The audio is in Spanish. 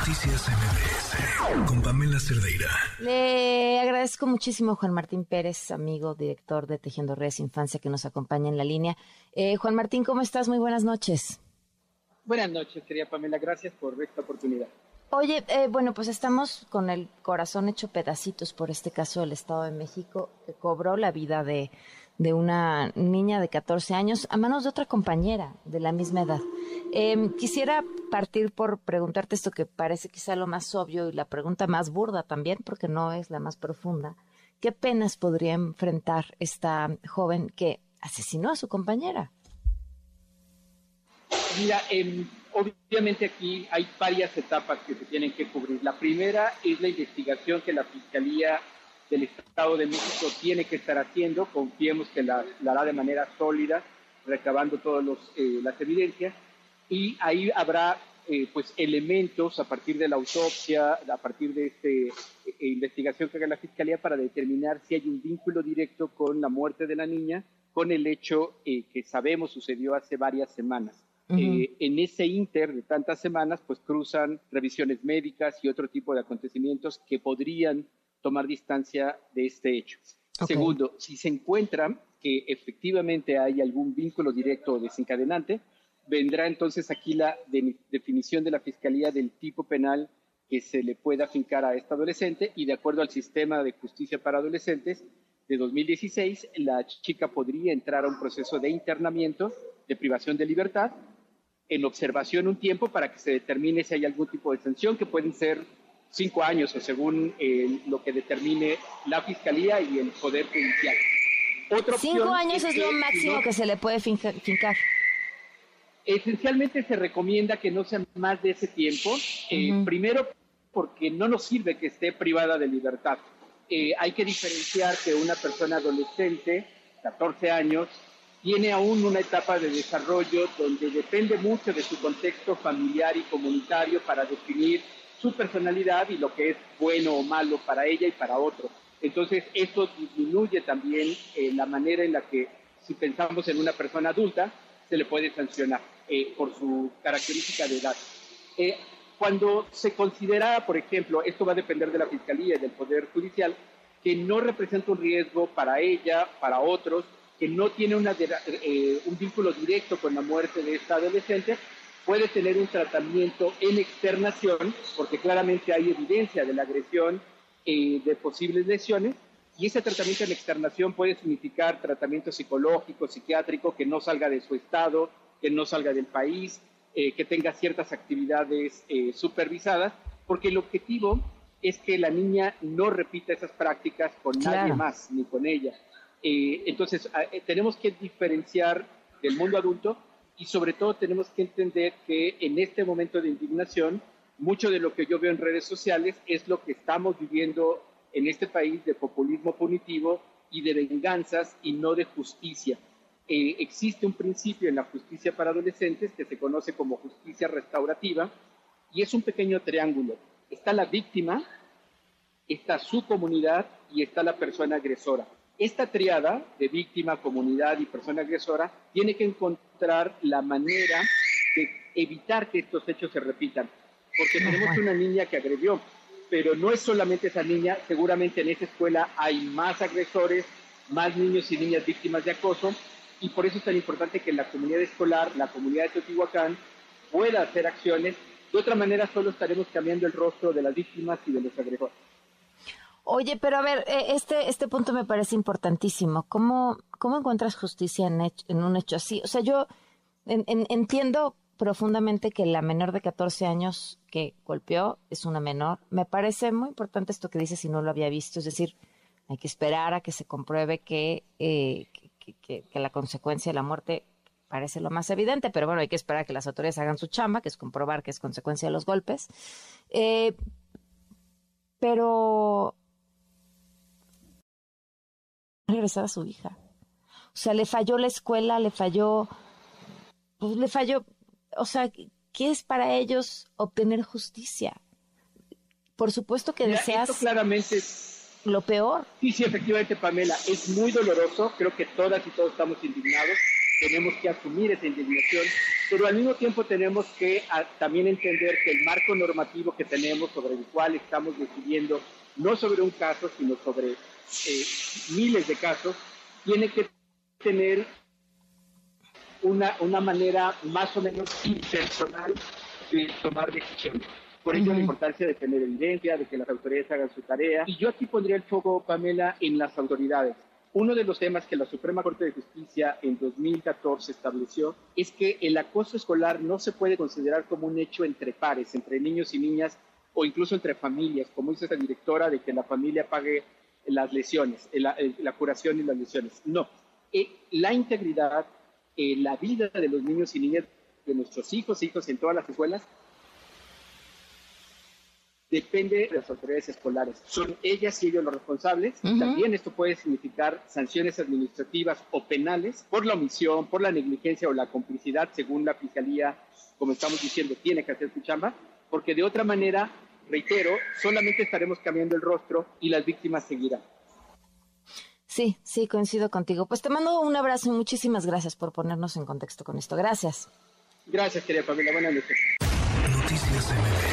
Noticias MBS con Pamela Cerdeira. Le agradezco muchísimo a Juan Martín Pérez, amigo, director de Tejiendo Redes Infancia, que nos acompaña en la línea. Eh, Juan Martín, ¿cómo estás? Muy buenas noches. Buenas noches, querida Pamela. Gracias por esta oportunidad. Oye, eh, bueno, pues estamos con el corazón hecho pedacitos por este caso del Estado de México, que cobró la vida de de una niña de 14 años a manos de otra compañera de la misma edad. Em, quisiera partir por preguntarte esto que parece quizá lo más obvio y la pregunta más burda también, porque no es la más profunda. ¿Qué penas podría enfrentar esta joven que asesinó a su compañera? Mira, em, obviamente aquí hay varias etapas que se tienen que cubrir. La primera es la investigación que la Fiscalía del Estado de México tiene que estar haciendo. Confiemos que la, hará de manera sólida, recabando todas eh, las evidencias. Y ahí habrá eh, pues elementos a partir de la autopsia, a partir de esta eh, investigación que haga la Fiscalía para determinar si hay un vínculo directo con la muerte de la niña, con el hecho que sabemos sucedió hace varias semanas. en ese inter de tantas semanas, pues cruzan revisiones médicas y otro tipo de acontecimientos que podrían tomar distancia de este hecho. Segundo, si se encuentra que efectivamente hay algún vínculo directo o desencadenante, vendrá entonces aquí la definición de la Fiscalía del tipo penal que se le pueda fincar a esta adolescente y de acuerdo al sistema de justicia para adolescentes de 2016, la chica podría entrar a un proceso de internamiento, de privación de libertad, en observación un tiempo para que se determine si hay algún tipo de sanción que pueden ser cinco años o según eh, lo que determine la Fiscalía y el Poder Judicial. cinco años es, lo máximo que se le puede fincar. Esencialmente se recomienda que no sea más de ese tiempo. Eh, primero, porque no nos sirve que esté privada de libertad. Eh, hay que diferenciar que una persona adolescente, 14 años, tiene aún una etapa de desarrollo donde depende mucho de su contexto familiar y comunitario para definir su personalidad y lo que es bueno o malo para ella y para otro. Entonces, esto disminuye también eh, la manera en la que, si pensamos en una persona adulta, se le puede sancionar eh, por su característica de edad. Eh, cuando se considera, por ejemplo, esto va a depender de la Fiscalía y del Poder Judicial, que no representa un riesgo para ella, para otros, que no tiene una, un vínculo directo con la muerte de esta adolescente, puede tener un tratamiento en externación, porque claramente hay evidencia de la agresión eh, de posibles lesiones, y ese tratamiento en externación puede significar tratamiento psicológico, psiquiátrico, que no salga de su estado, que no salga del país, eh, que tenga ciertas actividades eh, supervisadas, porque el objetivo es que la niña no repita esas prácticas con nadie más, ni con ella. entonces, tenemos que diferenciar del mundo adulto y sobre todo tenemos que entender que en este momento de indignación, mucho de lo que yo veo en redes sociales es lo que estamos viviendo en este país de populismo punitivo y de venganzas y no de justicia. Eh, existe un principio en la justicia para adolescentes que se conoce como justicia restaurativa y es un pequeño triángulo. Está la víctima, está su comunidad y está la persona agresora. Esta triada de víctima, comunidad y persona agresora tiene que encontrar la manera de evitar que estos hechos se repitan. Porque tenemos una niña que agredió, pero no es solamente esa niña, seguramente en esa escuela hay más agresores, más niños y niñas víctimas de acoso, y por eso es tan importante que la comunidad escolar, la comunidad de Teotihuacán, pueda hacer acciones. De otra manera, solo estaremos cambiando el rostro de las víctimas y de los agresores. Oye, pero a ver, e, este, este punto me parece importantísimo. ¿Cómo, cómo encuentras justicia en, en un hecho así? O sea, yo entiendo profundamente que la menor de 14 años que golpeó es una menor. Me parece muy importante esto que dices si no lo había visto. Es decir, hay que esperar a que se compruebe que, eh, que, la consecuencia de la muerte parece lo más evidente, pero bueno, hay que esperar a que las autoridades hagan su chamba, que es comprobar que es consecuencia de los golpes. Eh, pero regresar a su hija. O sea, le falló la escuela, le falló, pues le falló, o sea, ¿qué es para ellos obtener justicia? Por supuesto que deseas claramente lo peor. Sí, sí, efectivamente, Pamela, es muy doloroso. Creo que todas y todos estamos indignados. Tenemos que asumir esa indignación. pero al mismo tiempo tenemos que también entender que el marco normativo que tenemos sobre el cual estamos decidiendo, no sobre un caso, sino sobre eh, miles de casos, tiene que tener una, una manera más o menos impersonal de tomar decisiones. Por ello, la importancia de tener evidencia, de que las autoridades hagan su tarea. Y yo aquí pondría el foco, Pamela, en las autoridades. Uno de los temas que la Suprema Corte de Justicia en 2014 estableció es que el acoso escolar no se puede considerar como un hecho entre pares, entre niños y niñas o incluso entre familias, como dice la directora, de que la familia pague las lesiones, la, la curación y las lesiones. No, eh, la integridad, eh, la vida de los niños y niñas, de nuestros hijos, hijos en todas las escuelas, depende de las autoridades escolares. Son ellas y ellos los responsables. También esto puede significar sanciones administrativas o penales por la omisión, por la negligencia o la complicidad, según la fiscalía, como estamos diciendo, tiene que hacer su chamba, porque de otra manera, reitero, solamente estaremos cambiando el rostro y las víctimas seguirán. Sí, sí, coincido contigo. Pues te mando un abrazo y muchísimas gracias por ponernos en contexto con esto. Gracias. Gracias, querida Pamela. Buenas noches. Noticias